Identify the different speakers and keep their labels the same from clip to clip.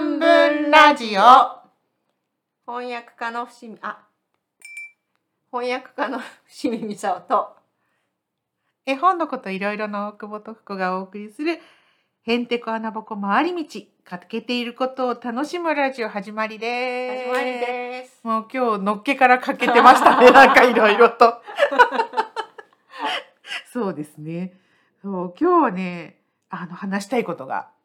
Speaker 1: 半分ラジオ。翻訳家の伏見あ翻訳家の伏見美沙と
Speaker 2: 絵本のこといろいろの大久保と福がお送りするへんてこ穴ぼこ回り道欠けていることを楽しむラジオ始まりです。
Speaker 1: 始まりです。
Speaker 2: もう今日のっけから欠けてましたね。なんかいろいろと。そうですね。そう今日はねあの話したいことが
Speaker 1: はい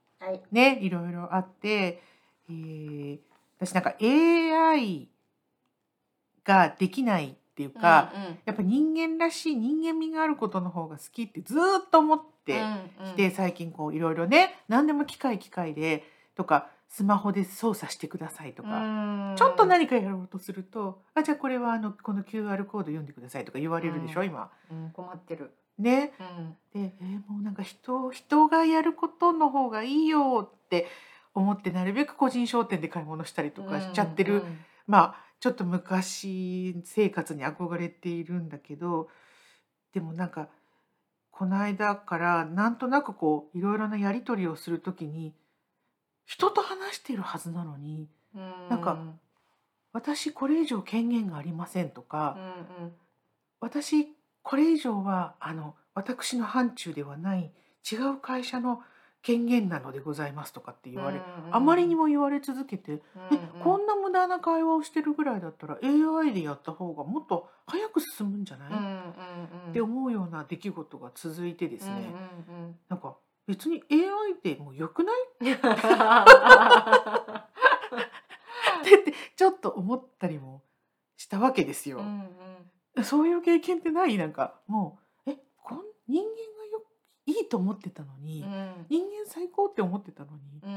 Speaker 2: ねいろいろあって、えー私なんか AI ができないっていうか、
Speaker 1: うんうん。
Speaker 2: やっぱ人間らしい人間味があることの方が好きってずーっと思って
Speaker 1: うんうん。
Speaker 2: きて、最近こういろいろね何でも機械機械でとかスマホで操作してくださいとか、
Speaker 1: うん。
Speaker 2: ちょっと何かやろうとすると「あじゃあこれはあのこの QR コード読んでください」とか言われるでしょ、
Speaker 1: うん。
Speaker 2: 今。
Speaker 1: うん困ってる
Speaker 2: ね。
Speaker 1: うん。
Speaker 2: で、えーもうなんか人人がやることの方がいいよって思ってなるべく個人商店で買い物したりとかしちゃってる、
Speaker 1: うん
Speaker 2: まあちょっと昔生活に憧れているんだけどでもなんかこの間からなんとなくこういろいろなやり取りをするときに人と話しているはずなのに
Speaker 1: うん。
Speaker 2: なんか私これ以上権限がありませんと
Speaker 1: う
Speaker 2: か、
Speaker 1: んうん。
Speaker 2: 私これ以上はあの私の範疇ではない違う会社の権限なのでございますとかって言われ、
Speaker 1: うんうん
Speaker 2: あまりにも言われ続けて
Speaker 1: うん
Speaker 2: えこんな無駄な会話をしてるぐらいだったら AI でやった方がもっと早く進むんじゃない、
Speaker 1: うんうんうん。
Speaker 2: って思うような出来事が続いてですね、
Speaker 1: うんうん
Speaker 2: なんか別に AI でもうよくない？
Speaker 1: う ん
Speaker 2: ってちょっと思ったりもしたわけですよ。
Speaker 1: うん
Speaker 2: そういう経験ってない？なんかもうえこん人間がよいいと思ってたのに、
Speaker 1: うん。
Speaker 2: 人間最高って思ってたのに、
Speaker 1: うん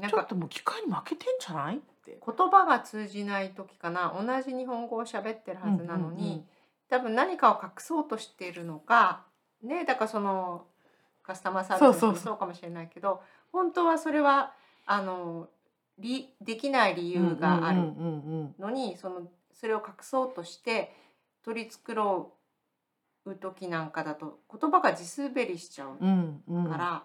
Speaker 1: うん。
Speaker 2: ちょっともう機械に負けてんじゃない？って。
Speaker 1: 言葉が通じない時かな。同じ日本語を喋ってるはずなのに、
Speaker 2: うんうんうん。
Speaker 1: 多分何かを隠そうとしているのかねだからそのカスタマーサービスも
Speaker 2: そう
Speaker 1: かもしれないけど本当はそれはあのりできない理由がある
Speaker 2: うんうんうん。
Speaker 1: のにそのそれを隠そうとして取り繕う時なんかだと言葉が地滑りしちゃう
Speaker 2: うんうん。うん
Speaker 1: から。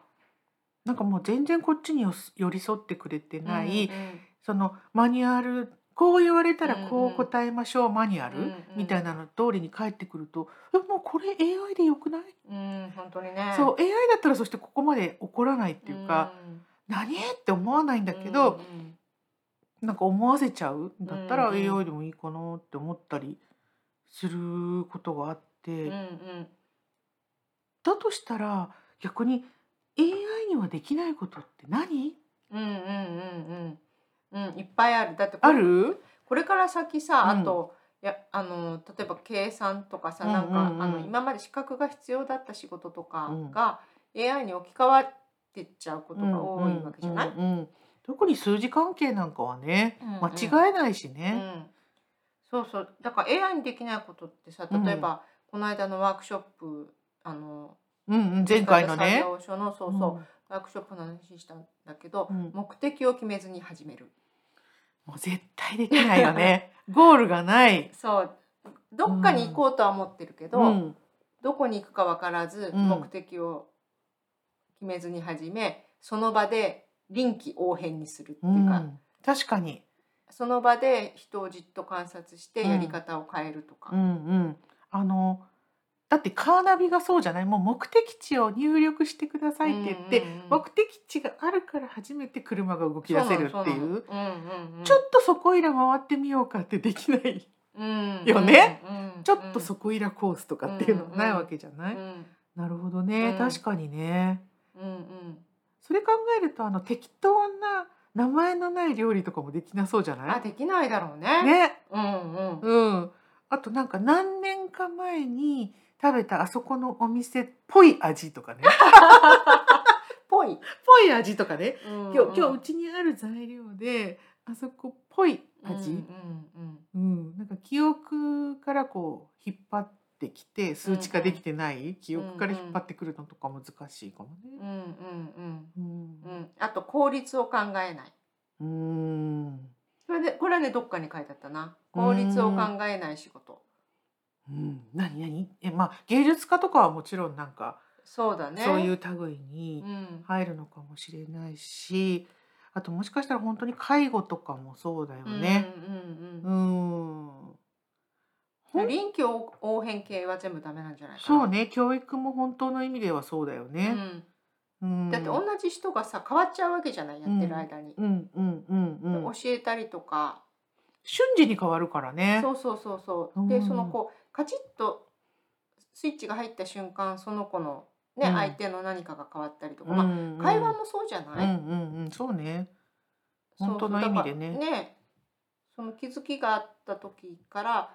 Speaker 2: なんかもう全然こっちによ寄り添ってくれてない、
Speaker 1: うんうん
Speaker 2: そのマニュアルこう言われたらこ
Speaker 1: うん。う
Speaker 2: うん答えましょう、マニュアル、
Speaker 1: うんうん
Speaker 2: みたいなの通りに返ってくるとえもうこれ AI でよくない、
Speaker 1: うん、本当にね。
Speaker 2: そう AI だったらそしてここまで怒らないっていうか、
Speaker 1: ん。
Speaker 2: 何？って思わないんだけど、
Speaker 1: うん
Speaker 2: なんか思わせちゃうんだったら
Speaker 1: うんうん。
Speaker 2: AI でもいいかなって思ったりすることがあって、
Speaker 1: うんうん。
Speaker 2: だとしたら逆に AI にはできないことって何？
Speaker 1: うんうんうんうん。うんいっぱいある。だってこれ
Speaker 2: ある？
Speaker 1: これから先さ
Speaker 2: うん。
Speaker 1: あと、いやあの例えば計算とかさ、
Speaker 2: うんうん
Speaker 1: なんか
Speaker 2: うん
Speaker 1: あの今まで資格が必要だった仕事とか
Speaker 2: うん。
Speaker 1: が、AI に置き換わってっちゃうことが多いわけじゃない、
Speaker 2: うんうんうん特に数字関係なんかはね、
Speaker 1: うんうん。
Speaker 2: 間違えないし
Speaker 1: う
Speaker 2: ね。
Speaker 1: んそうそうだから AI にできないことってさ
Speaker 2: うん
Speaker 1: 例えば、この間のワークショップあの
Speaker 2: うんうん、前回のね。
Speaker 1: 作業所のそうそう、ワークショップの話したんだけど、
Speaker 2: うん
Speaker 1: 目的を決めずに始める。
Speaker 2: もう絶対できないよね。ゴールがない。
Speaker 1: そうどっかに行こうとは思ってるけど、
Speaker 2: うん
Speaker 1: どこに行くか分からず
Speaker 2: うん
Speaker 1: 目的を決めずに始め、その場で臨機応変にするって
Speaker 2: う
Speaker 1: いうか、
Speaker 2: ん、確かに。
Speaker 1: その場で人をじっと観察して
Speaker 2: うん。
Speaker 1: やり方を変えるとか。
Speaker 2: うんうん。あのだってカーナビがそうじゃない？もう目的地を入力してくださいって言って、
Speaker 1: うんうんうん。
Speaker 2: 目的地があるから初めて車が動き出せるっていう。
Speaker 1: そうんうんうん。
Speaker 2: ちょっとそこいら回ってみようかってできない、
Speaker 1: うん
Speaker 2: よね？
Speaker 1: うんうん。
Speaker 2: ちょっとそこいらコースとかっていうのがないわけじゃない、
Speaker 1: うん。
Speaker 2: なるほどね、
Speaker 1: うん。
Speaker 2: 確かにね。
Speaker 1: うんうん。
Speaker 2: それ考えるとあの適当な名前のない料理とかもできなそうじゃない？
Speaker 1: あできないだろうね。
Speaker 2: ね。
Speaker 1: うんうん。
Speaker 2: うん。あとなんか何年か前に食べたあそこのお店っぽい味とかね。
Speaker 1: ぽい。
Speaker 2: ぽい味とかね。
Speaker 1: 今
Speaker 2: 今日今日うちにある材料であそこっぽい味、
Speaker 1: うん
Speaker 2: うんなんか記憶からこう引っ張ってきて数値化できてない、記憶から引っ張ってくるのとか難しいかも
Speaker 1: うんうん
Speaker 2: ね。
Speaker 1: うん
Speaker 2: うん
Speaker 1: うんうん。あと効率を考えない。
Speaker 2: うん
Speaker 1: それでこれはねどっかに書いてあったな。効率を考えない仕事。
Speaker 2: うん、何何？えまあ芸術家とかはもちろんなんか、
Speaker 1: そうだね。
Speaker 2: そういう類に
Speaker 1: うん
Speaker 2: 入るのかもしれないしあともしかしたら本当に介護とかもそうだよね。
Speaker 1: うんうんうん
Speaker 2: うん。
Speaker 1: 臨機応応変系は全部ダメなんじゃない。
Speaker 2: そうね、教育も本当の意味ではそうだよ
Speaker 1: う
Speaker 2: ね。
Speaker 1: ん。
Speaker 2: うん。
Speaker 1: だって同じ人がさ変わっちゃうわけじゃないやってる間に。
Speaker 2: うんうんうんうん。
Speaker 1: 教えたりとか、
Speaker 2: 瞬時に変わるからね。
Speaker 1: そうそうそうそう。
Speaker 2: うん
Speaker 1: でそのこうカチッとスイッチが入った瞬間その子のね、
Speaker 2: うん
Speaker 1: 相手の何かが変わったりとか、
Speaker 2: うん
Speaker 1: ま
Speaker 2: うん
Speaker 1: あ会話もそうじゃない？
Speaker 2: うんうんうん、そうね。本当の意味でね
Speaker 1: ねその気づきがあった時から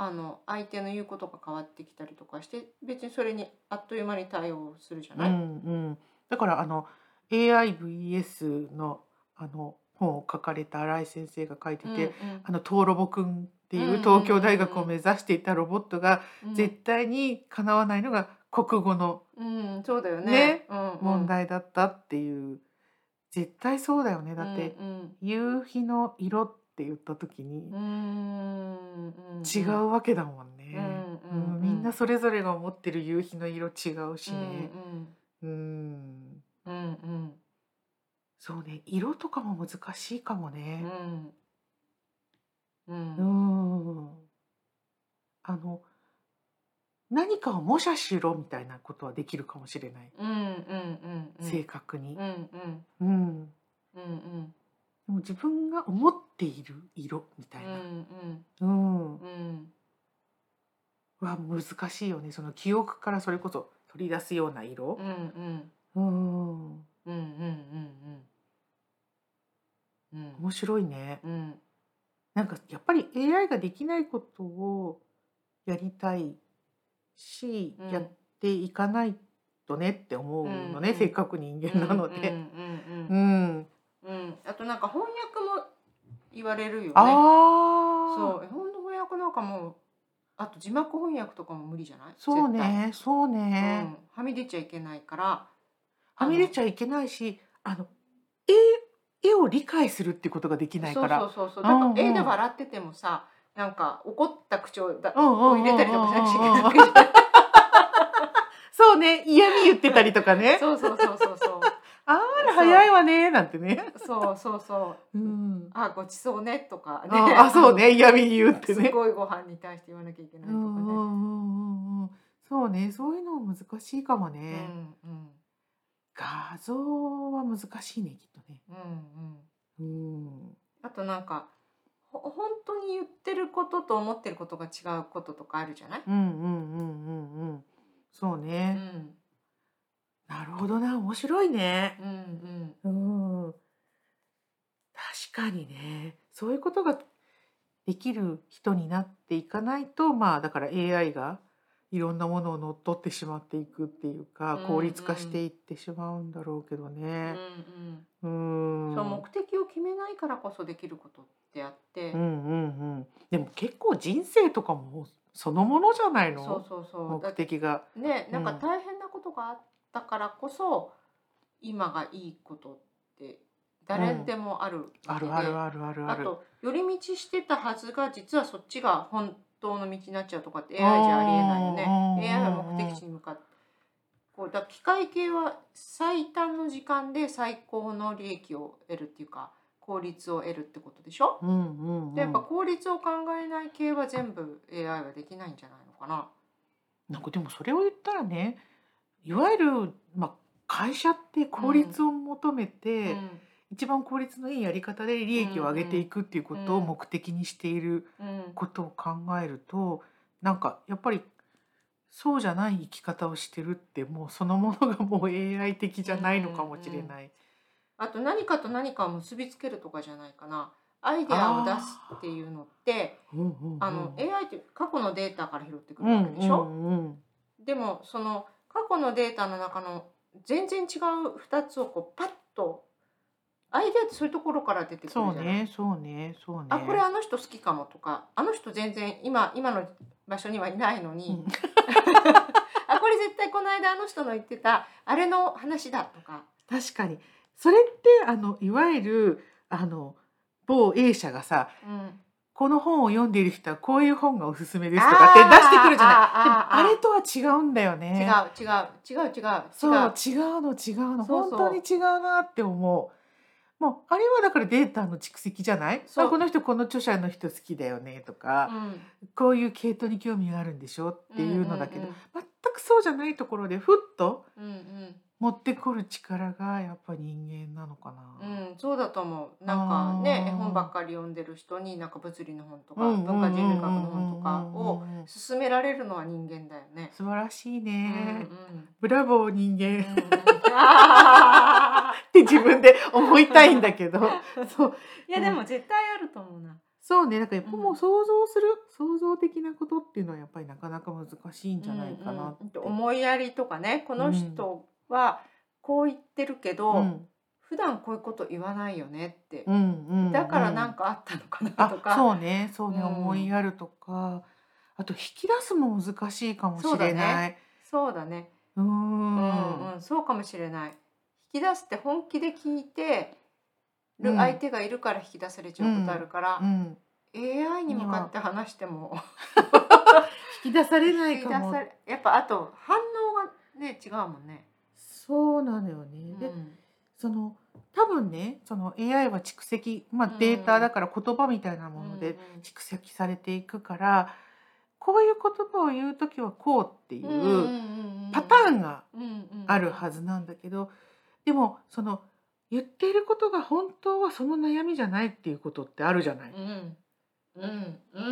Speaker 1: あの相手の言うことが変わってきたりとかして別にそれにあっという間に対応するじゃ
Speaker 2: うん
Speaker 1: ない、
Speaker 2: うん。だからあの AIVS のあの本を書かれた新井先生が書いてて、
Speaker 1: うん
Speaker 2: あのトーロボくんって
Speaker 1: うんうんうんうん
Speaker 2: いう東京大学を目指していたロボットが
Speaker 1: うん
Speaker 2: 絶対にかなわないのが国語の
Speaker 1: うん、そうだよね。
Speaker 2: ね
Speaker 1: うんうん、
Speaker 2: 問題だったっていう。絶対そうだよね。だって
Speaker 1: うん
Speaker 2: 夕日の色って言った時に違うわけだもんね。
Speaker 1: うん
Speaker 2: みんなそれぞれが思ってる夕日の色違うし
Speaker 1: うん
Speaker 2: ね。うん
Speaker 1: うん。うん。
Speaker 2: そうね色とかも難しいかも
Speaker 1: う
Speaker 2: ね。
Speaker 1: ん。う
Speaker 2: うんん。あの何かを模写しろみたいなことはできるかもしれない、
Speaker 1: うんうんうんうん。
Speaker 2: 正確に。
Speaker 1: う。んうん。
Speaker 2: うん、
Speaker 1: うんうん。
Speaker 2: でも自分が思っている色みたいな、
Speaker 1: うん
Speaker 2: うん。
Speaker 1: うん。
Speaker 2: は難しいよね。その記憶からそれこそ取り出すような色。
Speaker 1: う。ん
Speaker 2: うん、
Speaker 1: うん。うんうんうん
Speaker 2: 面白いね。
Speaker 1: うん。
Speaker 2: なんかやっぱり AI ができないことをやりたいし、
Speaker 1: うん。
Speaker 2: やっていかないとねって思うのね、
Speaker 1: うん
Speaker 2: せっかく人間なので。
Speaker 1: うん
Speaker 2: う
Speaker 1: うん
Speaker 2: ん、
Speaker 1: うん。あとなんか翻訳も言われるよね。そう。絵本の翻訳なんかもあと字幕翻訳とかも無理じゃない？
Speaker 2: そうねそう
Speaker 1: う
Speaker 2: ね、
Speaker 1: ん、はみ出ちゃいけないから。
Speaker 2: はみ出
Speaker 1: ゃ
Speaker 2: ちゃいけないしあの絵絵を理解するってことができないから。
Speaker 1: そうそうそうそう。だから絵で笑っててもさなんか怒った口調だ
Speaker 2: うんうん
Speaker 1: 入れたりとかしなくちゃいけない
Speaker 2: そうね。嫌味言ってたりとかね。
Speaker 1: そうそうそう
Speaker 2: 早いわねなんてね。
Speaker 1: そうそうそう
Speaker 2: うん。
Speaker 1: あごちそうねとかね
Speaker 2: ああそうね嫌味言って
Speaker 1: す
Speaker 2: ね。
Speaker 1: ごいご飯に対して言わなきゃいけないとかね
Speaker 2: うんうんうんうんうん。そうねそういうの難しいかも
Speaker 1: う
Speaker 2: ね。
Speaker 1: んうん
Speaker 2: 画像は難しいねきっとね。
Speaker 1: うんうん
Speaker 2: うん。
Speaker 1: あとなんかほ本当に言ってることと思ってることが違うこととかあるじゃない、
Speaker 2: うんうんうんうんうん。そう
Speaker 1: う
Speaker 2: ね。
Speaker 1: ん、
Speaker 2: なるほどな面白いね。
Speaker 1: うんうん
Speaker 2: うん。確かにねそういうことができる人になっていかないとまあだから AI がいろんなものを乗っ取ってしまっていくっていうか
Speaker 1: うん
Speaker 2: 効率化していってしまうんだろうけど
Speaker 1: うん
Speaker 2: ね。う
Speaker 1: うん
Speaker 2: ん。
Speaker 1: そう目的を決めないからこそできることってあって、
Speaker 2: うんうんうん。でも結構人生とかもそのものじゃないの？
Speaker 1: そうそうそうだ
Speaker 2: 目的が。
Speaker 1: ねなんか
Speaker 2: うん
Speaker 1: 大変なことがあったからこそ、今がいいことって誰でもあるわけで、
Speaker 2: あるあるあるあるある。
Speaker 1: あと寄り道してたはずが実はそっちが本当の道になっちゃうとかって AI じゃありえないよね。
Speaker 2: うん
Speaker 1: AI は目的地に向かってこうだ機械系は最短の時間で最高の利益を得るっていうか効率を得るってことでしょ、
Speaker 2: うんうんうん。
Speaker 1: でやっぱ効率を考えない系は全部 AI はできないんじゃないのかな。
Speaker 2: なんかでもそれを言ったらねいわゆる、まあ、会社って効率を求めて、一番効率のいいやり方で利益を上げていくっていうことを
Speaker 1: うん。
Speaker 2: 目的にしている
Speaker 1: うん。うん
Speaker 2: ことを考えるとなんかやっぱりそうじゃない生き方をしてるってもうそのものがもう AI 的じゃないのかもしれない。
Speaker 1: あと何かと何かを結びつけるとかじゃないかな。アイデアを出すっていうのって
Speaker 2: うんうんうん。
Speaker 1: あの AI って過去のデータから拾ってく
Speaker 2: うん
Speaker 1: るわけでしょ、
Speaker 2: うんうん。
Speaker 1: でもその過去のデータの中の全然違う2つをこうパッとアイデアってそういうところから出てくるじゃ
Speaker 2: そう
Speaker 1: ない、
Speaker 2: ねそうねそうね。
Speaker 1: あこれあの人好きかもとかあの人全然今今の場所にはいないのに、
Speaker 2: うん
Speaker 1: あこれ絶対この間あの人の言ってたあれの話だとか。
Speaker 2: 確かにそれってあのいわゆるあの某 A 社がさ
Speaker 1: うん
Speaker 2: この本を読んでいる人はこういう本がおすすめですとかって出してくるじゃない。でも
Speaker 1: あ
Speaker 2: れとは違うんだよ
Speaker 1: 違
Speaker 2: ね。
Speaker 1: う違う違う違う違う。
Speaker 2: そう違う。の違うの。本当に違うなって思う。もうあれはだからデータの蓄積じゃない？この人この著者の人好きだよねとか、
Speaker 1: うん。
Speaker 2: こういう系統に興味があるんでしょっていうのだけど、
Speaker 1: うん。
Speaker 2: 全くそうじゃないところでふっと
Speaker 1: うんうん
Speaker 2: 持ってくる力がやっぱ人間なのかな。
Speaker 1: うん、そうだと思う。なんかね、
Speaker 2: あー。
Speaker 1: 絵本ばっかり読んでる人に、なんか物理の本とか、
Speaker 2: うん
Speaker 1: 文化人類学の本とかを
Speaker 2: うんうんうん
Speaker 1: 勧められるのは人間だよね。
Speaker 2: 素晴らしい
Speaker 1: うん
Speaker 2: ね。
Speaker 1: うん。
Speaker 2: ブラボー人
Speaker 1: うん
Speaker 2: 間 って自分で思いたいんだけど。そう。
Speaker 1: ーいやでも絶対あると思うな。
Speaker 2: そうね。だからやっぱ
Speaker 1: うん。
Speaker 2: もう想像する、想像的なことっていうのはやっぱりなかなか難しいんじゃないかなって。
Speaker 1: うんうん思いやりとかね、この人はこう言ってるけど、
Speaker 2: うん
Speaker 1: 普段こういうこと言わないよねって
Speaker 2: う。んうん
Speaker 1: だからなん
Speaker 2: か
Speaker 1: かあったのかな
Speaker 2: あ
Speaker 1: とか。
Speaker 2: そうねそうね、
Speaker 1: うん
Speaker 2: 思いやるとかあと引き出すも難しいかもしれない。
Speaker 1: そうだね。
Speaker 2: うーん
Speaker 1: うんうん、そうかもしれない。引き出すって本気で聞いてる
Speaker 2: うん
Speaker 1: 相手がいるから引き出されちゃうことあるから
Speaker 2: う、ん
Speaker 1: AI に向かって話しても
Speaker 2: 引き出されないかも
Speaker 1: やっぱあと反応がね違うもんね。
Speaker 2: そうなのよね。で
Speaker 1: うん。
Speaker 2: その多分ねその AI は蓄積、まあ、
Speaker 1: うん。
Speaker 2: データだから言葉みたいなもので蓄積されていくから、こういう言葉を言う時はこうってい
Speaker 1: う
Speaker 2: パターンがあるはずなんだけどでもその言っていることが本当はその悩みじゃないっていうことってあるじゃない。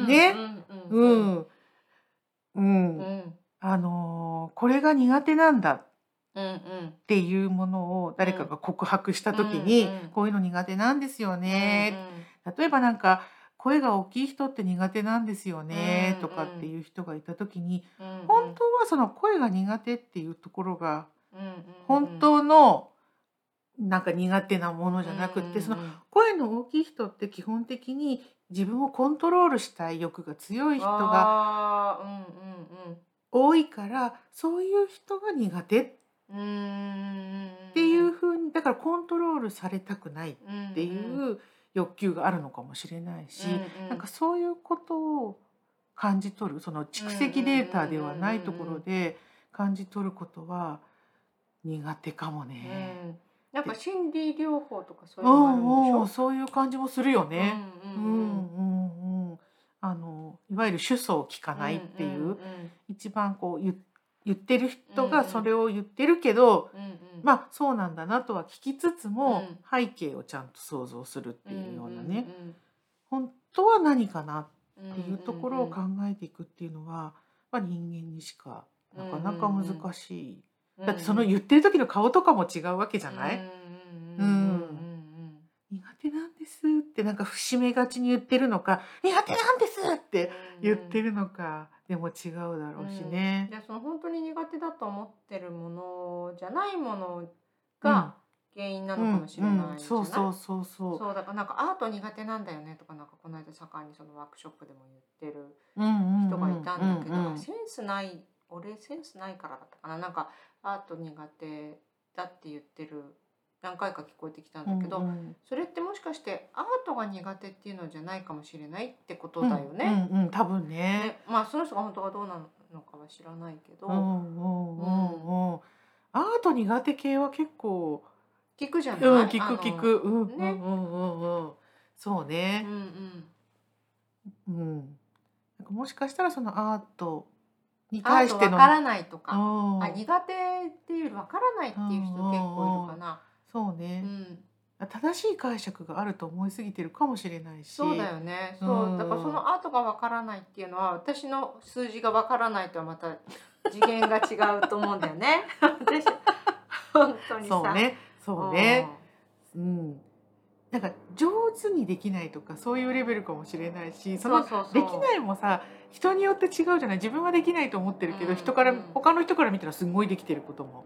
Speaker 2: ね。
Speaker 1: う
Speaker 2: うん。ん、うん。
Speaker 1: うん。
Speaker 2: あのーこれが苦手なんだ
Speaker 1: うんうん
Speaker 2: っていうものを誰かが告白した時に、こういうの苦手なんですよね、例えばなんか声が大きい人って苦手なんですよね、
Speaker 1: うん
Speaker 2: とかっていう人がいた時に、本当はその声が苦手っていうところが本当のなんか苦手なものじゃなくって、その
Speaker 1: うん
Speaker 2: 声の大きい人って基本的に自分をコントロールしたい欲が強い人が多いからそういう人が苦手っ
Speaker 1: うんうん。
Speaker 2: ていうふうにだからコントロールされたくないっ
Speaker 1: って
Speaker 2: いう欲求があるのかもしれないし、
Speaker 1: うん
Speaker 2: なんかそういうことを感じ取るその蓄積データではないところで感じ取ることは苦手かも
Speaker 1: う
Speaker 2: ね。
Speaker 1: ん。なんか心理療法とかそう
Speaker 2: う
Speaker 1: いうのがあるんでしょ？
Speaker 2: んうん、そういう感じもするよね。
Speaker 1: う
Speaker 2: うんん。うんうん、あのいわゆる主訴を聞かないっていう、一番こう言言ってる人
Speaker 1: うんうん。
Speaker 2: がそれを言ってるけど、
Speaker 1: うんうん。
Speaker 2: まあそうなんだなとは聞きつつも、
Speaker 1: うん。
Speaker 2: 背景をちゃんと想像するっていうようなね、
Speaker 1: うん
Speaker 2: 本当は何かな
Speaker 1: うんうん
Speaker 2: っていうところを考えていくっていうのは、まあ、人間にしかなかなか難しい、だってその言ってる時の顔とかも違うわけじゃない、
Speaker 1: うんうんうんうん
Speaker 2: 苦手なんですってなんか節目がちに言ってるのか苦手なんですって言ってるのかでも違うだろうしね。
Speaker 1: でその本当に苦手だと思ってるものじゃないものが原因なのかもしれないじゃない、
Speaker 2: うんそうそうそうそう。
Speaker 1: そうだからなんかアート苦手なんだよねとかなんかこの間盛んにそのワークショップでも言ってる
Speaker 2: 人
Speaker 1: 人がいたんだけど、センスない俺センスないからだったかな。なんかアート苦手だって言ってる何回か聞こえてきたんだけど、
Speaker 2: うんうん
Speaker 1: それってもしかしてアートが苦手っていうのじゃないかもしれないってことだよね？
Speaker 2: うんうんうん、多分ね。
Speaker 1: ねまあその人が本当はどうなのかは知らないけど、
Speaker 2: うんうんうんうん。アート苦手系は結構、
Speaker 1: 聞くじゃない、
Speaker 2: うん、聞く聞く、うんうん
Speaker 1: ね
Speaker 2: うんうんうん。そう
Speaker 1: う
Speaker 2: ね
Speaker 1: ん。うん
Speaker 2: うん。なんかもしかしたらそのアートに対しての、
Speaker 1: わからないとか、
Speaker 2: うん
Speaker 1: あ苦手っていうよりわからないっていう人結構いるかな。う
Speaker 2: そうね、
Speaker 1: ん、
Speaker 2: 正しい解釈があると思いすぎてるかもしれないし。
Speaker 1: そうだよね。そうう、
Speaker 2: ん
Speaker 1: だからそのアートがわからないっていうのは私の数字がわからないとはまた次元が違うと思うんだよね。私本当にさ。
Speaker 2: そうね、そうね。うん。なんか上手にできないとかそういうレベルかもしれないし、その
Speaker 1: そうそうそう
Speaker 2: できないもさ人によって違うじゃない自分はできないと思ってるけど、
Speaker 1: うん
Speaker 2: 人から
Speaker 1: うん
Speaker 2: 他の人から見たらすごいできてることも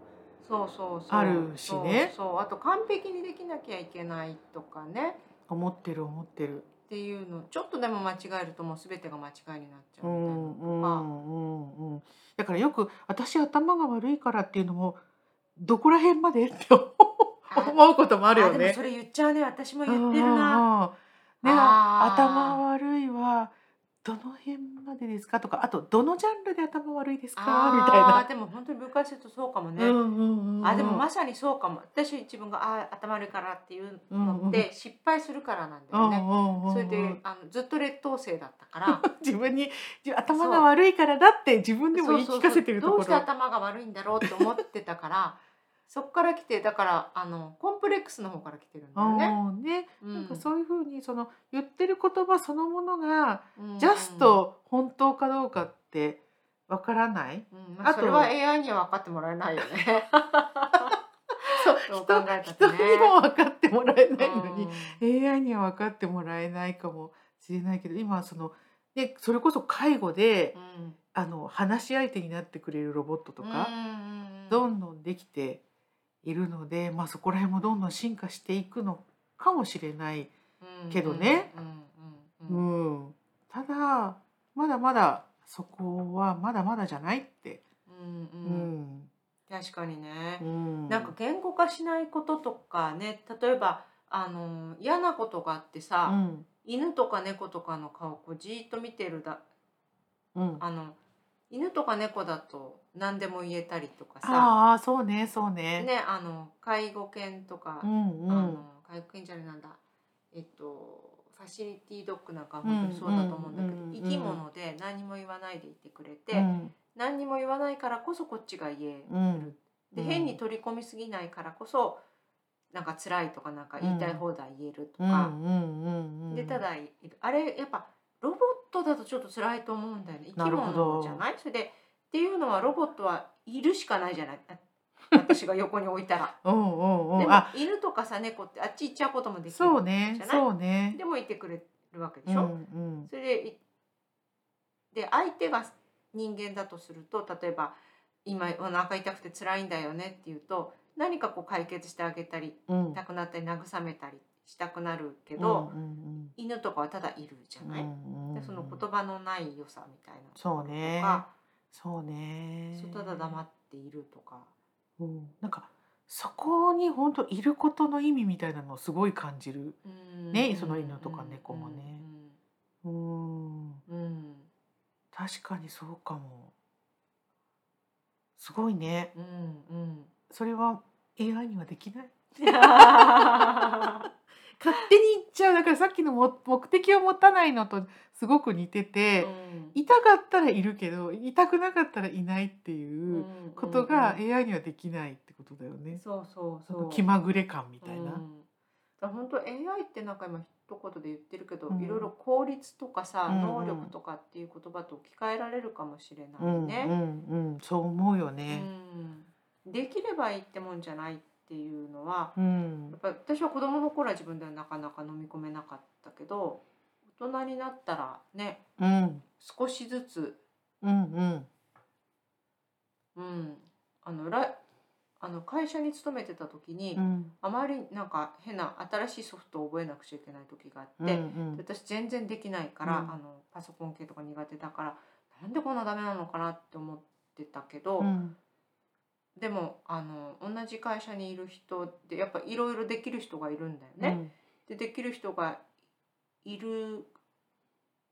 Speaker 1: そうそうそう
Speaker 2: あるしね
Speaker 1: そうあと完璧にできなきゃいけないとかね
Speaker 2: 思ってる思ってる。
Speaker 1: っていうのちょっとでも間違えるともう全てが間違いになっちゃ
Speaker 2: う
Speaker 1: うみたいなとか。
Speaker 2: んうんうん。だからよく私頭が悪いからっていうのもどこら辺までって思うこともあるよね
Speaker 1: そ。れ言っちゃうね私も言ってるな。
Speaker 2: ね頭悪いはどの辺までですか？とかあとどのジャンルで頭悪いですか？み
Speaker 1: あ
Speaker 2: たいな。
Speaker 1: あ。でも本当に分解するとそうかもね。
Speaker 2: うんうんうんうん。
Speaker 1: あでもまさにそうかも。私自分があ頭悪いからっていうのって失敗するからなんだよね。それであのずっと劣等生だったから。
Speaker 2: 自分に自頭が悪いからだって自分でも言い聞かせてるところ。
Speaker 1: どうして頭が悪いんだろうって思ってたからそっから来てだからあのコンプレックスの方から来てるんだよね。
Speaker 2: うんね。
Speaker 1: うん。
Speaker 2: なんかそういうふうにその言ってる言葉そのものが
Speaker 1: うん
Speaker 2: ジャスト本当かどうかってわからない、
Speaker 1: うん。まあ、それは AI には分かってもらえないよね。
Speaker 2: そう人
Speaker 1: ってね。
Speaker 2: にも分かってもらえないのに、
Speaker 1: うん。
Speaker 2: AI には分かってもらえないかもしれないけど今はそのでそれこそ介護で
Speaker 1: うん。
Speaker 2: あの話し相手になってくれるロボットとか、
Speaker 1: うん。
Speaker 2: どんどんできているので、まあ、そこら辺もどんどん進化していくのかもしれない、けどね。
Speaker 1: うん
Speaker 2: ただまだまだそこはまだまだじゃないって、
Speaker 1: うん
Speaker 2: う
Speaker 1: うん。
Speaker 2: ん
Speaker 1: 確かにね。
Speaker 2: う。ん、
Speaker 1: なんか言語化しないこととかね例えばあの嫌なことがあって
Speaker 2: う
Speaker 1: さ、
Speaker 2: ん。
Speaker 1: 犬とか猫とかの顔をこうじーっと見てるだ
Speaker 2: うん、
Speaker 1: あの犬とか猫だと何でも言えたりとかさ。
Speaker 2: ああそうねそうね。
Speaker 1: ねあの介護犬とか、
Speaker 2: うんうん。
Speaker 1: あの介護犬じゃないなんだ。えっとファシリティドッグなんかは本当にそうだと思うんだけど、
Speaker 2: うんうんうんうん。
Speaker 1: 生き物で何も言わないでいてくれて、
Speaker 2: うん。
Speaker 1: 何にも言わないからこそこっちが言える、
Speaker 2: うん。
Speaker 1: で変に取り込みすぎないからこそなんか辛いとかなんか言いたい放題言えるとか、
Speaker 2: うん。
Speaker 1: でただあれやっぱトだとちょっと辛いと思うんだよね。生き物じゃない？それでっていうのはロボットはいるしかないじゃない？あ私が横に置いたら。
Speaker 2: うんうんう
Speaker 1: でも犬とかさ猫ってあっち行っちゃうこともできる
Speaker 2: そうね
Speaker 1: じゃない？
Speaker 2: そうね。
Speaker 1: でもいてくれるわけで
Speaker 2: うん
Speaker 1: しょ、
Speaker 2: うん
Speaker 1: それでいで相手が人間だとすると例えば今お腹痛くて辛いんだよねっていうと何かこう解決してあげたり
Speaker 2: うん。
Speaker 1: 痛くなったり慰めたりしたくなるけど、
Speaker 2: うんうん
Speaker 1: 犬とかはただいるじゃ
Speaker 2: うん
Speaker 1: ない、
Speaker 2: うんうん
Speaker 1: でその言葉のない良さみたいな
Speaker 2: そうね。そうね。
Speaker 1: そうただ黙っているとか、
Speaker 2: うん。なんかそこに本当いることの意味みたいなのをすごい感じる。
Speaker 1: うん。
Speaker 2: ねその犬とか猫もね。うん
Speaker 1: うんうん
Speaker 2: 確かにそうかも。すごいね。
Speaker 1: うんうん。
Speaker 2: それは AI にはできない？
Speaker 1: う ん
Speaker 2: 勝手に言っちゃう。だからさっきのも目的を持たないのとすごく似てて、痛かったらいるけど痛くなかったらいないっていうことが
Speaker 1: うん
Speaker 2: AI にはできないってことだよね。
Speaker 1: そうそう
Speaker 2: そ
Speaker 1: そう
Speaker 2: の気まぐれ感みたいな。
Speaker 1: うん、本当 AI ってなんか今一言で言ってるけど、
Speaker 2: うん。
Speaker 1: いろいろ効率とかさ、
Speaker 2: うん。うん
Speaker 1: 能力とかっていう言葉と置き換えられるかもしれな
Speaker 2: うんうん
Speaker 1: いね。
Speaker 2: うん。そう思うよ
Speaker 1: う
Speaker 2: ね。
Speaker 1: ん。できればいいってもんじゃない。っていうのは
Speaker 2: うん。
Speaker 1: やっぱ私は子供の頃は自分ではなかなか飲み込めなかったけど大人になったらね
Speaker 2: うん。
Speaker 1: 少しずつ、
Speaker 2: うんうん。
Speaker 1: うん、あのらあの会社に勤めてた時に、
Speaker 2: うん。
Speaker 1: あまりなんか変な新しいソフトを覚えなくちゃいけない時があって、
Speaker 2: うんうん。
Speaker 1: で私全然できないから、
Speaker 2: うん。
Speaker 1: あのパソコン系とか苦手だからなんでこんなダメなのかなって思ってたけど、
Speaker 2: うん
Speaker 1: でもあの同じ会社にいる人ってやっぱいろいろできる人がいるんだよね。
Speaker 2: うん。
Speaker 1: でできる人がいる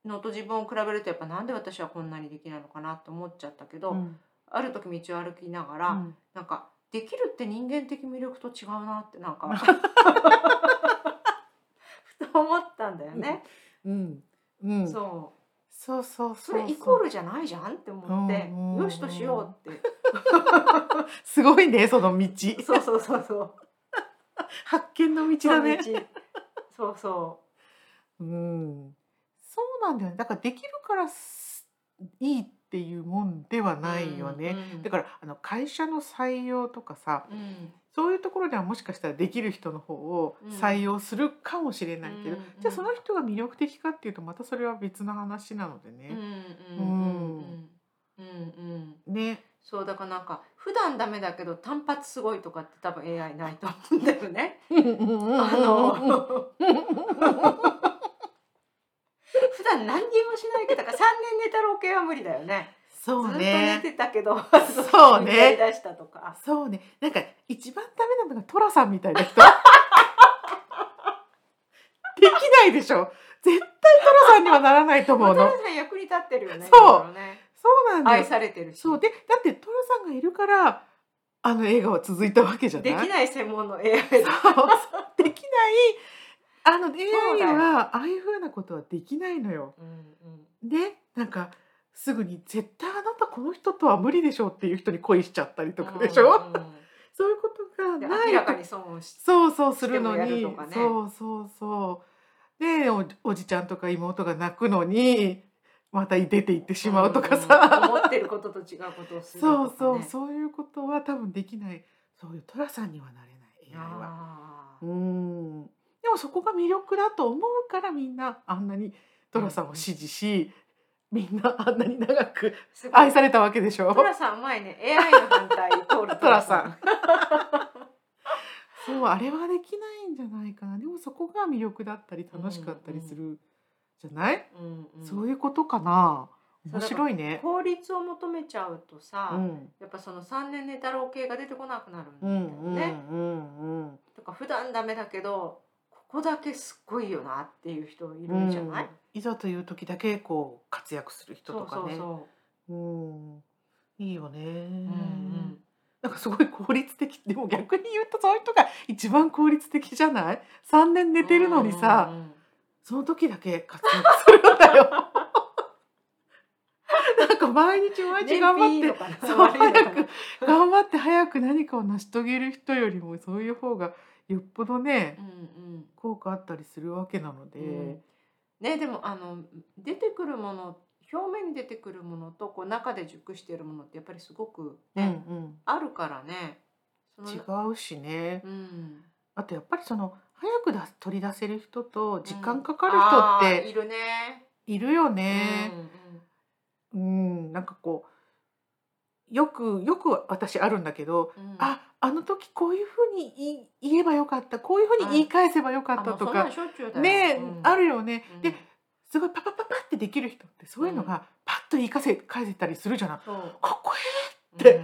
Speaker 1: のと自分を比べるとやっぱなんで私はこんなにできないのかなって思っちゃったけど、
Speaker 2: うん。
Speaker 1: ある時道を歩きながら、
Speaker 2: うん。
Speaker 1: なんかできるって人間的魅力と違うなってなんかふと思ったんだよね。
Speaker 2: うん。うん。
Speaker 1: そう。
Speaker 2: そうそう
Speaker 1: それイコールじゃないじゃんって思ってよしとしようって
Speaker 2: すごいねその道。
Speaker 1: そうそうそうそう。
Speaker 2: 発見の道だね。
Speaker 1: その道。そうそ
Speaker 2: う。ん。そうなんだよね。だからできるからすいいっていうもんでは
Speaker 1: う
Speaker 2: ないよね、
Speaker 1: うん
Speaker 2: だからあの会社の採用とかさ
Speaker 1: うん。
Speaker 2: そういうところではもしかしたらできる人の方を
Speaker 1: うん。
Speaker 2: 採用するかもしれないけど、
Speaker 1: うん
Speaker 2: じゃあその人が魅力的かっていうとまたそれは別の話なので
Speaker 1: うん
Speaker 2: ね。
Speaker 1: うんうん。うん。うんうん。
Speaker 2: ね
Speaker 1: そうだからなんか普段ダメだけど単発すごいとかって多分 AI ないと思うんだよね。あの普段何にもしないけどだから3年寝たろう系は無理だよね。
Speaker 2: そう
Speaker 1: ずっと寝
Speaker 2: ね
Speaker 1: てたけど
Speaker 2: そうね
Speaker 1: やりだしたとか。
Speaker 2: そうねなんか一番ダメなのがトラさんみたいな人。できないでしょ絶対トラさんにはならないと思うの
Speaker 1: まあトラさん役に立ってるよね。
Speaker 2: そう
Speaker 1: ね
Speaker 2: そうなんだよ。
Speaker 1: 愛されてるし。
Speaker 2: そう。でだってトラさんがいるからあの映画は続いたわけじゃない？
Speaker 1: できない専門の AI
Speaker 2: う。できない。あの
Speaker 1: だ
Speaker 2: AI
Speaker 1: よ
Speaker 2: はああいうふうなことはできないのよ。
Speaker 1: うん
Speaker 2: でなんかすぐに絶対あなたこの人とは無理でしょうっていう人に恋しちゃったりと
Speaker 1: うん
Speaker 2: かでしょ、
Speaker 1: うんうん
Speaker 2: そういうことが
Speaker 1: で
Speaker 2: ない。
Speaker 1: 明らかに損をし
Speaker 2: そうそうするのに、
Speaker 1: ね。
Speaker 2: そうそうそう。でおおじちゃんとか妹が泣くのにまた出て行ってしまうとかさ、
Speaker 1: 思ってることと違うことをするね。
Speaker 2: そうそうそういうことは多分できない。そういう寅さんにはなれない AI は。うん。でもそこが魅力だと思うからみんなあんなに寅さんを支持し、みんなあんなに長く愛されたわけでしょ。
Speaker 1: トラさん前ね AI の反対通る
Speaker 2: トラさん。そうあれはできないんじゃないかな。でもそこが魅力だったり楽しかったりするじゃない、
Speaker 1: うんうん。
Speaker 2: そういうことかな。面白いね。
Speaker 1: 効率を求めちゃうとさ、
Speaker 2: うん。
Speaker 1: やっぱその3年寝たろう系が出てこなくなるんだよ
Speaker 2: うんうん
Speaker 1: ね。
Speaker 2: うんうん。
Speaker 1: とか普段ダメだけどここだけすっごいよなっていう人いるじゃない、
Speaker 2: うん。いざという時だけこう活躍する人とかね。
Speaker 1: そうそ
Speaker 2: うん。いいよね、
Speaker 1: う。うんうん。
Speaker 2: なんかすごい効率的。でも逆に言うとそういう人が一番効率的じゃない？3年寝てるのにさ、
Speaker 1: うんうんうん
Speaker 2: その時だけ活躍するんだよ。なんか毎日毎日頑張ってそう早く頑張って早く何かを成し遂げる人よりもそういう方がよっぽどね
Speaker 1: うん
Speaker 2: 効果あったりするわけなので、
Speaker 1: うん。うんねでもあの出てくるもの表面に出てくるものとこう中で熟しているものってやっぱりすごく
Speaker 2: うん
Speaker 1: ね、
Speaker 2: うん。
Speaker 1: あるからね。
Speaker 2: 違うしね。
Speaker 1: うん、
Speaker 2: あとやっぱりその早くだ取り出せる人と時間かかる人って
Speaker 1: いるね。
Speaker 2: いるよね。
Speaker 1: うん
Speaker 2: うん、なんかこうよくよく私あるんだけど、
Speaker 1: うん。うん、
Speaker 2: ああの時こういうふうに言えばよかったこういうふうに言い返せばよかったとかね、
Speaker 1: うん。
Speaker 2: あるよね。
Speaker 1: うん。
Speaker 2: ですごいパパパパってできる人ってそういうのがパッと言い返せ返せたりするじゃない。かっこいいって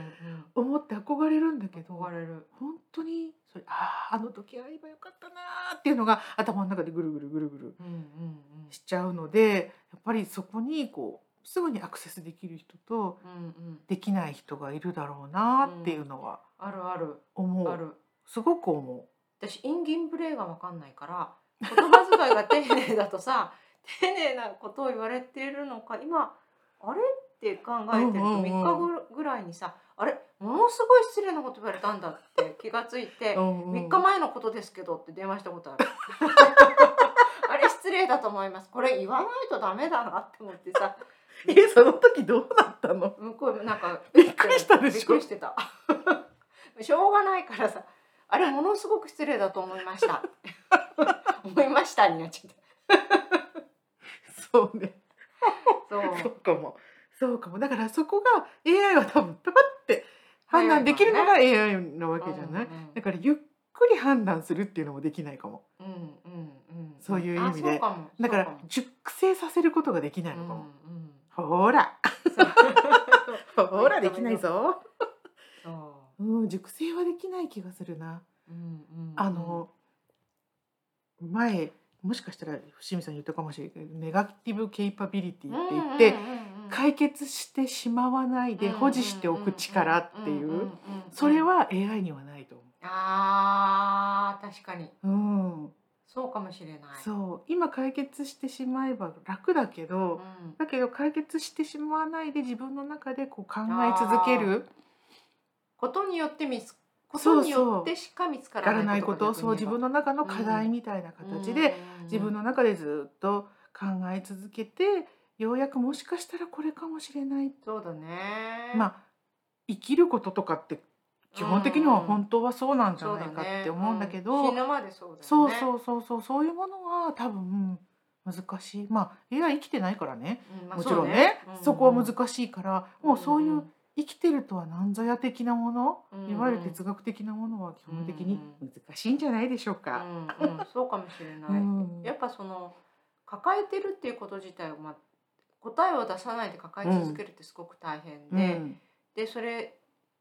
Speaker 2: 思って憧れるんだけど
Speaker 1: 憧れる。
Speaker 2: 本当にそれあああの時ああ言えばよかったなーっていうのが頭の中でぐるぐるぐるぐるしちゃうのでやっぱりそこにこうすぐにアクセスできる人と。できない人がいるだろうなっていうのは
Speaker 1: あるある
Speaker 2: 思う、
Speaker 1: ある。
Speaker 2: すごく思
Speaker 1: 私インギンブレイがわかんないから言葉遣いが丁寧だとさ丁寧なことを言われているのか今あれって考えてると
Speaker 2: うんうんうん。
Speaker 1: 3日ぐらいにさあれ？ものすごい失礼なこと言われたんだって気がついて
Speaker 2: う、うんうん。
Speaker 1: 3日前のことですけどって電話したことある。あれ失礼だと思います。これ言わないとダメだなって思ってさ。
Speaker 2: えその時どうなったの？
Speaker 1: 向こうなんか
Speaker 2: びっくりしたでしょ？
Speaker 1: びっくりしてた。しょうがないからさ。あれものすごく失礼だと思いました。思いましたになっちゃった。
Speaker 2: そうね。
Speaker 1: そう。
Speaker 2: そうかもそうかも。だからそこが AI は多分パパって判断できるのが AI なわけじゃない、
Speaker 1: うん
Speaker 2: だからゆっくり判断するっていうのもできないかも。
Speaker 1: うんうんうん
Speaker 2: そういう意味で。だから熟成させることができないのかも、
Speaker 1: うんうん
Speaker 2: ほら。ほらできないぞ、
Speaker 1: そ
Speaker 2: う。ん、熟成はできない気がするな。
Speaker 1: ううんうん。
Speaker 2: あの前もしかしたら伏見さん言ったかもしれないけどネガティブケイパビリティって言って、解決してしまわないで保持しておく力っていう。それは AI にはないと
Speaker 1: あー確かに。
Speaker 2: 思う。うん、
Speaker 1: そうかもしれない。
Speaker 2: そう。今解決してしまえば楽だけど、
Speaker 1: うん。
Speaker 2: だけど解決してしまわないで自分の中でこう考え続ける。
Speaker 1: ことによって見つことによってしか見つか
Speaker 2: からら
Speaker 1: な
Speaker 2: ないいことそう自分の中の課題みたいな形で、自分の中でずっと考え続けてようやくもしかしたらこれかもしれない。
Speaker 1: そうだね。
Speaker 2: まあ生きることとかって基本的には本当はそうなんじゃないかって思うんだけど、
Speaker 1: そう死ぬまでそうだよね。
Speaker 2: そうそうそうそうそういうものは多分難しい。まあ AI 生きてないからね。
Speaker 1: うんまあ
Speaker 2: もちろんね,、
Speaker 1: そう
Speaker 2: そこは難しいから、もうそうい
Speaker 1: ん。
Speaker 2: う生きてるとは何ぞや的なもの、
Speaker 1: うん。
Speaker 2: いわゆる哲学的なものは基本的に難しいんじゃないでしょうか。
Speaker 1: うんうん。そうかもしれない、
Speaker 2: うん。
Speaker 1: やっぱその抱えてるっていうこと自体を、まあ、答えを出さないで抱え続けるってすごく大変で、
Speaker 2: うん
Speaker 1: でそれ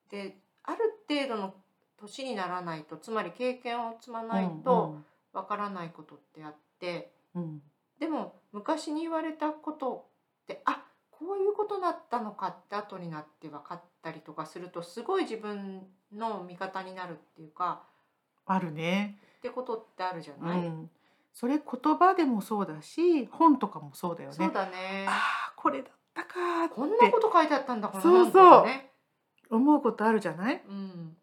Speaker 1: である程度の年にならないとつまり経験を積まないと、わからないことってあって
Speaker 2: うん
Speaker 1: でも昔に言われたことってあこういうことだったのかって後になって分かったりとかするとすごい自分の味方になるっていうか
Speaker 2: あるね。
Speaker 1: ってことってあるじゃ
Speaker 2: う
Speaker 1: ない、
Speaker 2: ん。それ言葉でもそうだし、本とかもそうだよ
Speaker 1: そう
Speaker 2: ね。
Speaker 1: だね。
Speaker 2: ああ、これだったかーって。
Speaker 1: こんなこと書いてあったんだこの
Speaker 2: そうそう。
Speaker 1: ね。
Speaker 2: 思うことあるじゃない？
Speaker 1: うん。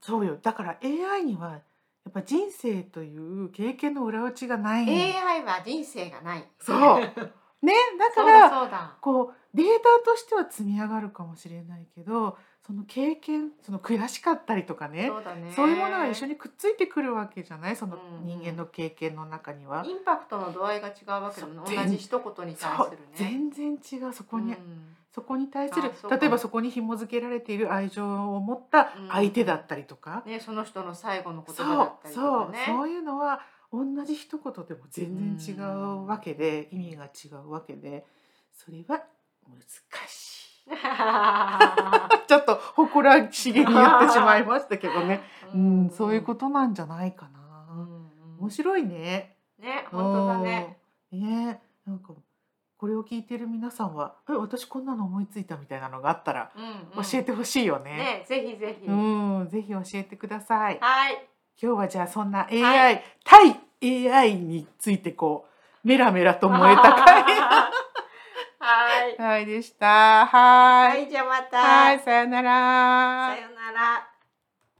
Speaker 2: そうよ。だから AI にはやっぱ人生という経験の裏打ちがない。の。
Speaker 1: AI は人生がない。
Speaker 2: そう。ね、だから
Speaker 1: そうだ。
Speaker 2: こうデータとしては積み上がるかもしれないけど、その経験、その悔しかったりとかね、
Speaker 1: そうだね。
Speaker 2: そういうものが一緒にくっついてくるわけじゃない？その
Speaker 1: うん
Speaker 2: 人間の経験の中には。
Speaker 1: インパクトの度合いが違うわけだもん
Speaker 2: そう
Speaker 1: 同じ一言に対
Speaker 2: そう
Speaker 1: するね。
Speaker 2: 全然違う。そこに、
Speaker 1: うん。
Speaker 2: そこに対する例えばそこに紐付けられている愛情を持った相手だったりとか、
Speaker 1: ね、その人の最後の言
Speaker 2: そう
Speaker 1: 葉だったりと
Speaker 2: そう
Speaker 1: かね。
Speaker 2: そういうのは同じ一言でも全然違うわけで、意味が違うわけでそれは難しい。ちょっと誇らしげに言ってしまいましたけどね、うん、そういうことなんじゃないか
Speaker 1: と
Speaker 2: な。面白いね。
Speaker 1: ね、本当だね。
Speaker 2: うん。ねなんかこれを聞いてる皆さんは「え私こんなの思いついた」みたいなのがあったら
Speaker 1: うんうん
Speaker 2: 教えてほしいよね。
Speaker 1: ね、ぜひぜひ。
Speaker 2: うん、ぜひ教えてください。
Speaker 1: はい。
Speaker 2: 今日はじゃあそんな AI、
Speaker 1: は
Speaker 2: 対 AI についてこうメラメラと燃えた回
Speaker 1: はい。
Speaker 2: はいでした。は。
Speaker 1: はいい、じゃあまた。
Speaker 2: はい、さよなら。
Speaker 1: さよなら。